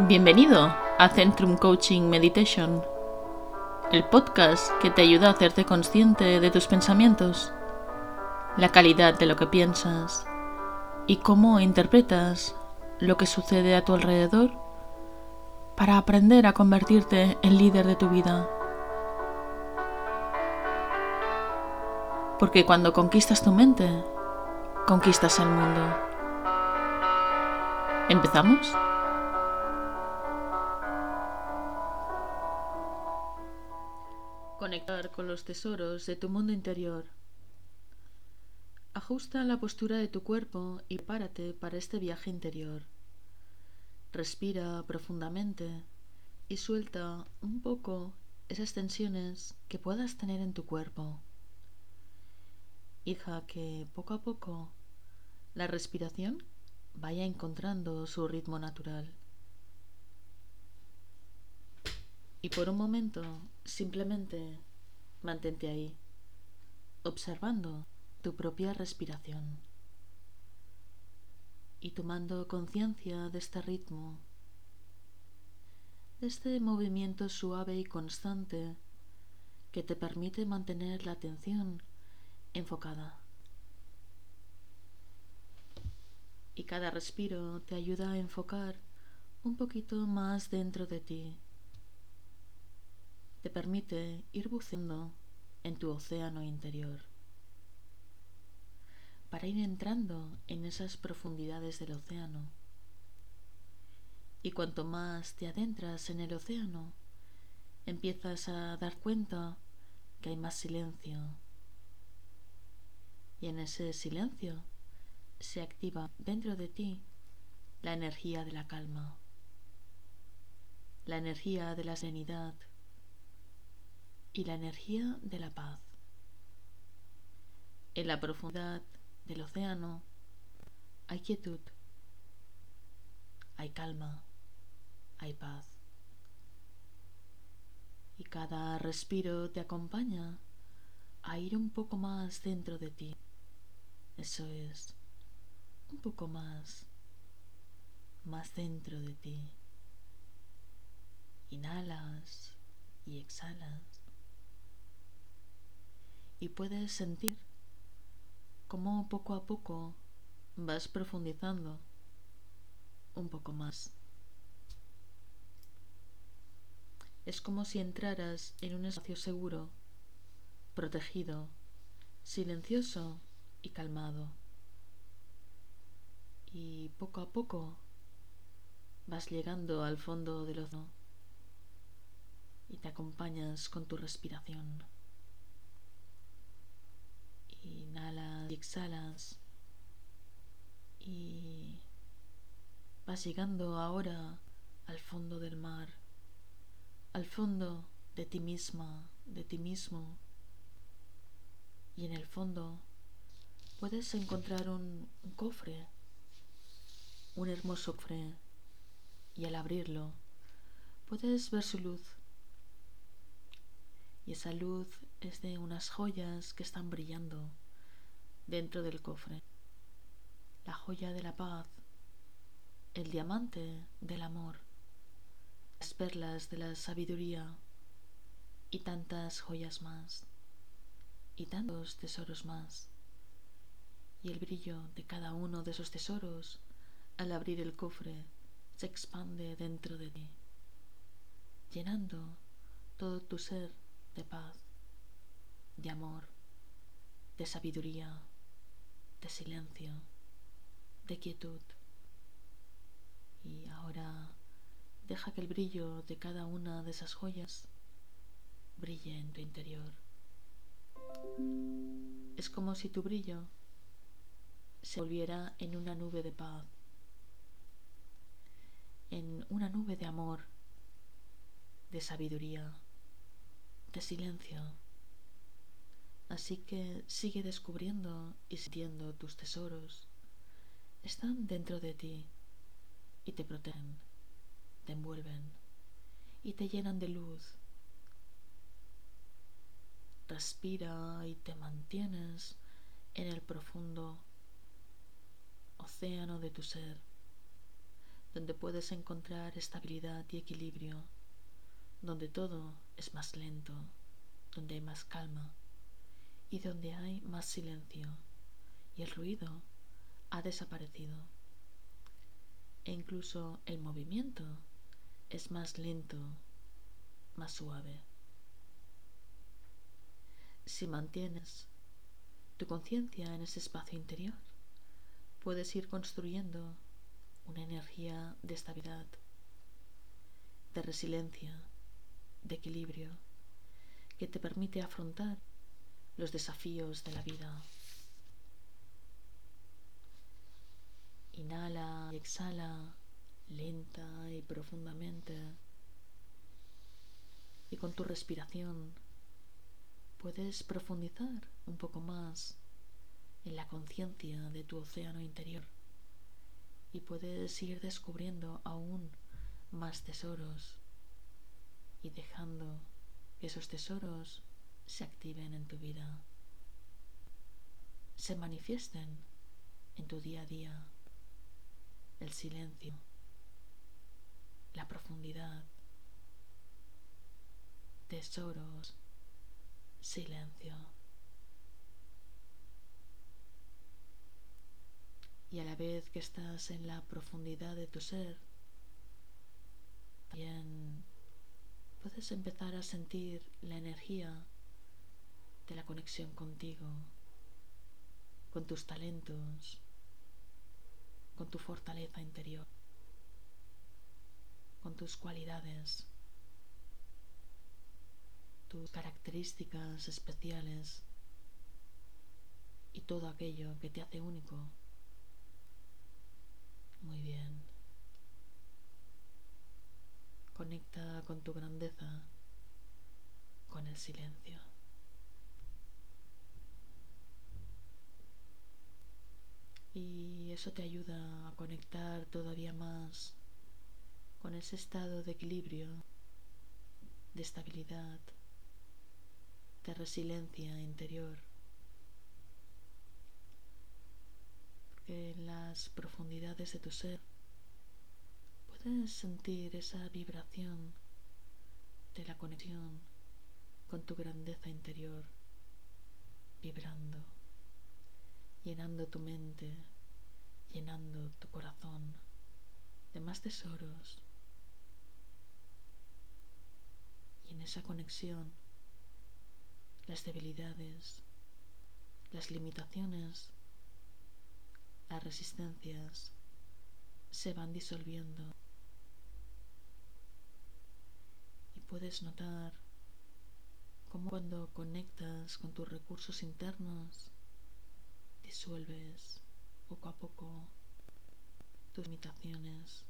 Bienvenido a Centrum Coaching Meditation, el podcast que te ayuda a hacerte consciente de tus pensamientos, la calidad de lo que piensas y cómo interpretas lo que sucede a tu alrededor para aprender a convertirte en líder de tu vida. Porque cuando conquistas tu mente, conquistas el mundo. ¿Empezamos? Tesoros de tu mundo interior. Ajusta la postura de tu cuerpo y párate para este viaje interior. Respira profundamente y suelta un poco esas tensiones que puedas tener en tu cuerpo. Hija que poco a poco la respiración vaya encontrando su ritmo natural. Y por un momento simplemente mantente ahí, observando tu propia respiración y tomando conciencia de este ritmo, de este movimiento suave y constante que te permite mantener la atención enfocada. y cada respiro te ayuda a enfocar un poquito más dentro de ti. Te permite ir buceando en tu océano interior para ir entrando en esas profundidades del océano. Y cuanto más te adentras en el océano, empiezas a dar cuenta que hay más silencio. Y en ese silencio se activa dentro de ti la energía de la calma, la energía de la serenidad y la energía de la paz. En la profundidad del océano hay quietud, hay calma, hay paz. Y cada respiro te acompaña a ir un poco más dentro de ti. Eso es un poco más, más dentro de ti. Inhalas y exhalas. Y puedes sentir cómo poco a poco vas profundizando un poco más. Es como si entraras en un espacio seguro, protegido, silencioso y calmado y poco a poco vas llegando al fondo del océano y te acompañas con tu respiración. Inhalas y exhalas y vas llegando ahora al fondo del mar, al fondo de ti misma, de ti mismo. Y en el fondo puedes encontrar un, un cofre un hermoso cofre y al abrirlo puedes ver su luz. Y esa luz es de unas joyas que están brillando dentro del cofre. La joya de la paz, el diamante del amor, las perlas de la sabiduría y tantas joyas más, y tantos tesoros más. Y el brillo de cada uno de esos tesoros al abrir el cofre, se expande dentro de ti, llenando todo tu ser de paz, de amor, de sabiduría, de silencio, de quietud. Y ahora deja que el brillo de cada una de esas joyas brille en tu interior. Es como si tu brillo se volviera en una nube de paz en una nube de amor, de sabiduría, de silencio. Así que sigue descubriendo y sintiendo tus tesoros. Están dentro de ti y te protegen, te envuelven y te llenan de luz. Respira y te mantienes en el profundo océano de tu ser donde puedes encontrar estabilidad y equilibrio, donde todo es más lento, donde hay más calma y donde hay más silencio y el ruido ha desaparecido. E incluso el movimiento es más lento, más suave. Si mantienes tu conciencia en ese espacio interior, puedes ir construyendo una energía de estabilidad, de resiliencia, de equilibrio, que te permite afrontar los desafíos de la vida. Inhala y exhala lenta y profundamente. Y con tu respiración puedes profundizar un poco más en la conciencia de tu océano interior y puedes ir descubriendo aún más tesoros y dejando esos tesoros se activen en tu vida, se manifiesten en tu día a día el silencio, la profundidad, tesoros, silencio. Y a la vez que estás en la profundidad de tu ser, también puedes empezar a sentir la energía de la conexión contigo, con tus talentos, con tu fortaleza interior, con tus cualidades, tus características especiales y todo aquello que te hace único. Muy bien. Conecta con tu grandeza, con el silencio. Y eso te ayuda a conectar todavía más con ese estado de equilibrio, de estabilidad, de resiliencia interior. Porque en las profundidades de tu ser puedes sentir esa vibración de la conexión con tu grandeza interior vibrando llenando tu mente, llenando tu corazón de más tesoros. Y en esa conexión, las debilidades, las limitaciones, las resistencias se van disolviendo. Y puedes notar cómo cuando conectas con tus recursos internos, disuelves poco a poco tus limitaciones,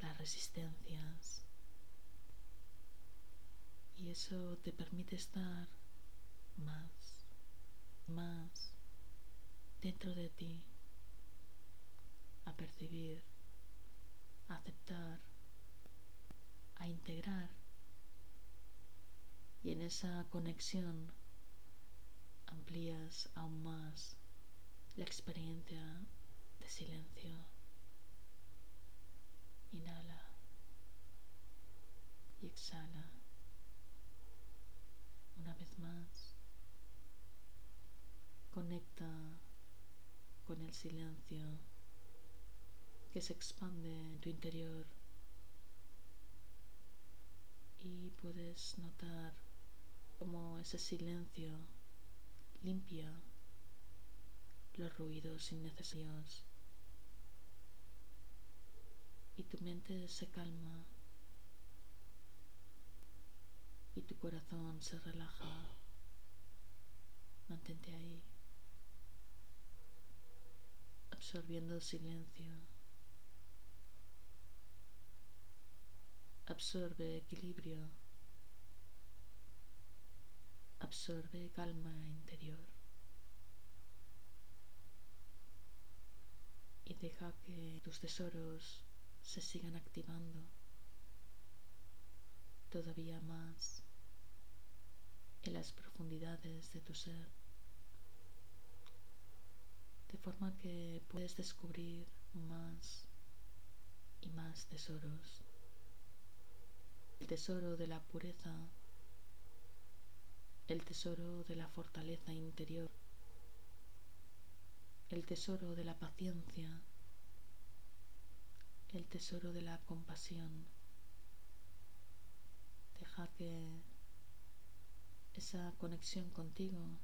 las resistencias. Y eso te permite estar más, más dentro de ti, a percibir, a aceptar, a integrar. Y en esa conexión amplías aún más la experiencia de silencio. Inhala y exhala una vez más. Conecta con el silencio que se expande en tu interior y puedes notar cómo ese silencio limpia los ruidos innecesarios y tu mente se calma y tu corazón se relaja. Mantente ahí, absorbiendo el silencio. Absorbe equilibrio absorbe calma interior y deja que tus tesoros se sigan activando todavía más en las profundidades de tu ser, de forma que puedes descubrir más y más tesoros. El tesoro de la pureza, el tesoro de la fortaleza interior, el tesoro de la paciencia, el tesoro de la compasión. Deja que esa conexión contigo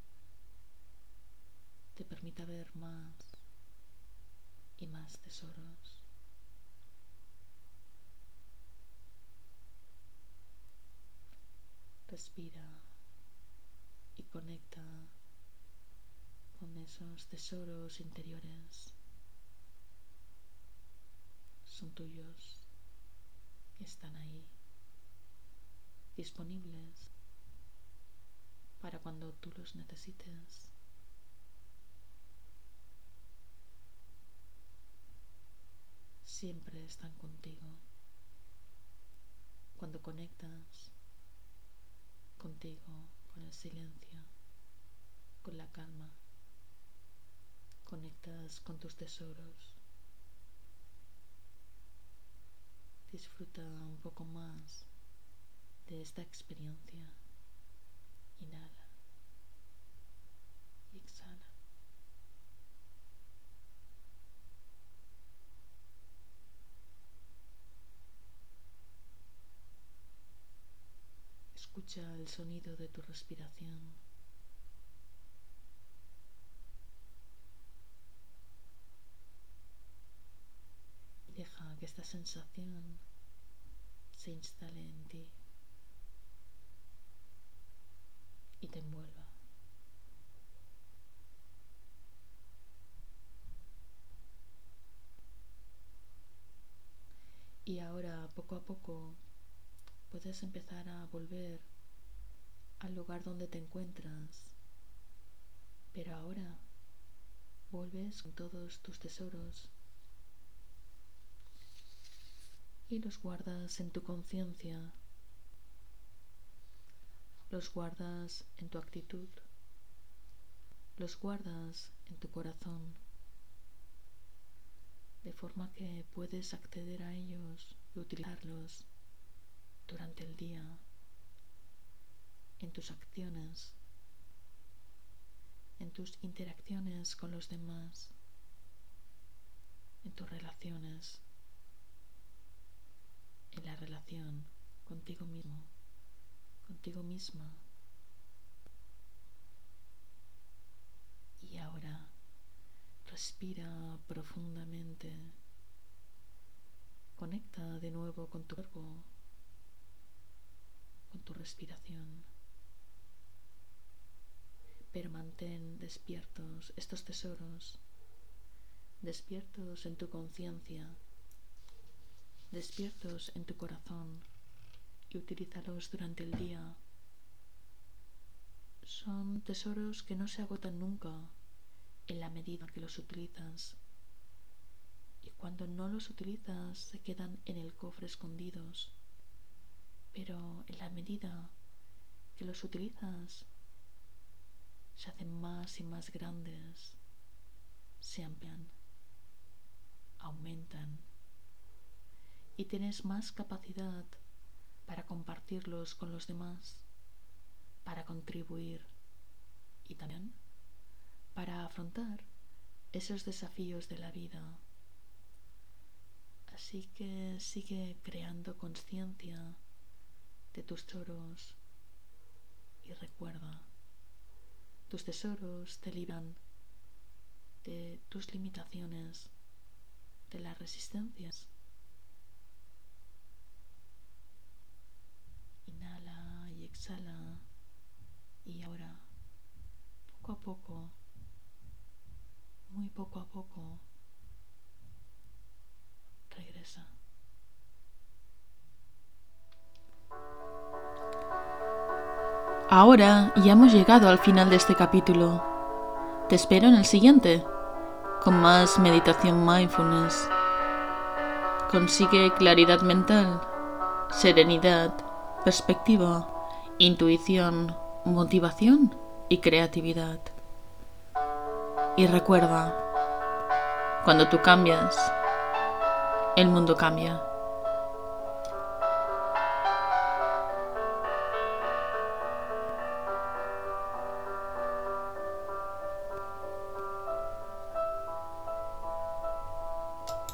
te permita ver más y más tesoros. Respira y conecta con esos tesoros interiores. Son tuyos están ahí, disponibles para cuando tú los necesites. Siempre están contigo. Cuando conectas contigo, con el silencio, con la calma, conectas con tus tesoros. Disfruta un poco más de esta experiencia. Inhala y exhala. Escucha el sonido de tu respiración. Deja que esta sensación se instale en ti. y te envuelva. Y ahora, poco a poco, puedes empezar a volver al lugar donde te encuentras. Pero ahora vuelves con todos tus tesoros y los guardas en tu conciencia. Los guardas en tu actitud, los guardas en tu corazón, de forma que puedes acceder a ellos y utilizarlos durante el día, en tus acciones, en tus interacciones con los demás, en tus relaciones, en la relación contigo mismo contigo misma. Y ahora respira profundamente. Conecta de nuevo con tu cuerpo, con tu respiración. Pero mantén despiertos estos tesoros, despiertos en tu conciencia, despiertos en tu corazón y utilízalos durante el día. Son tesoros que no se agotan nunca en la medida que los utilizas. Y cuando no los utilizas se quedan en el cofre escondidos. Pero en la medida que los utilizas se hacen más y más grandes, se amplian, aumentan y tienes más capacidad para compartirlos con los demás, para contribuir y también para afrontar esos desafíos de la vida. Así que sigue creando conciencia de tus tesoros y recuerda, tus tesoros te libran de tus limitaciones, de las resistencias. Exhala y ahora poco a poco, muy poco a poco, Ahora ya hemos llegado al final de este capítulo. Te espero en el siguiente, con más meditación mindfulness. Consigue claridad mental, serenidad, perspectiva intuición, motivación y creatividad. Y recuerda, cuando tú cambias, El mundo cambia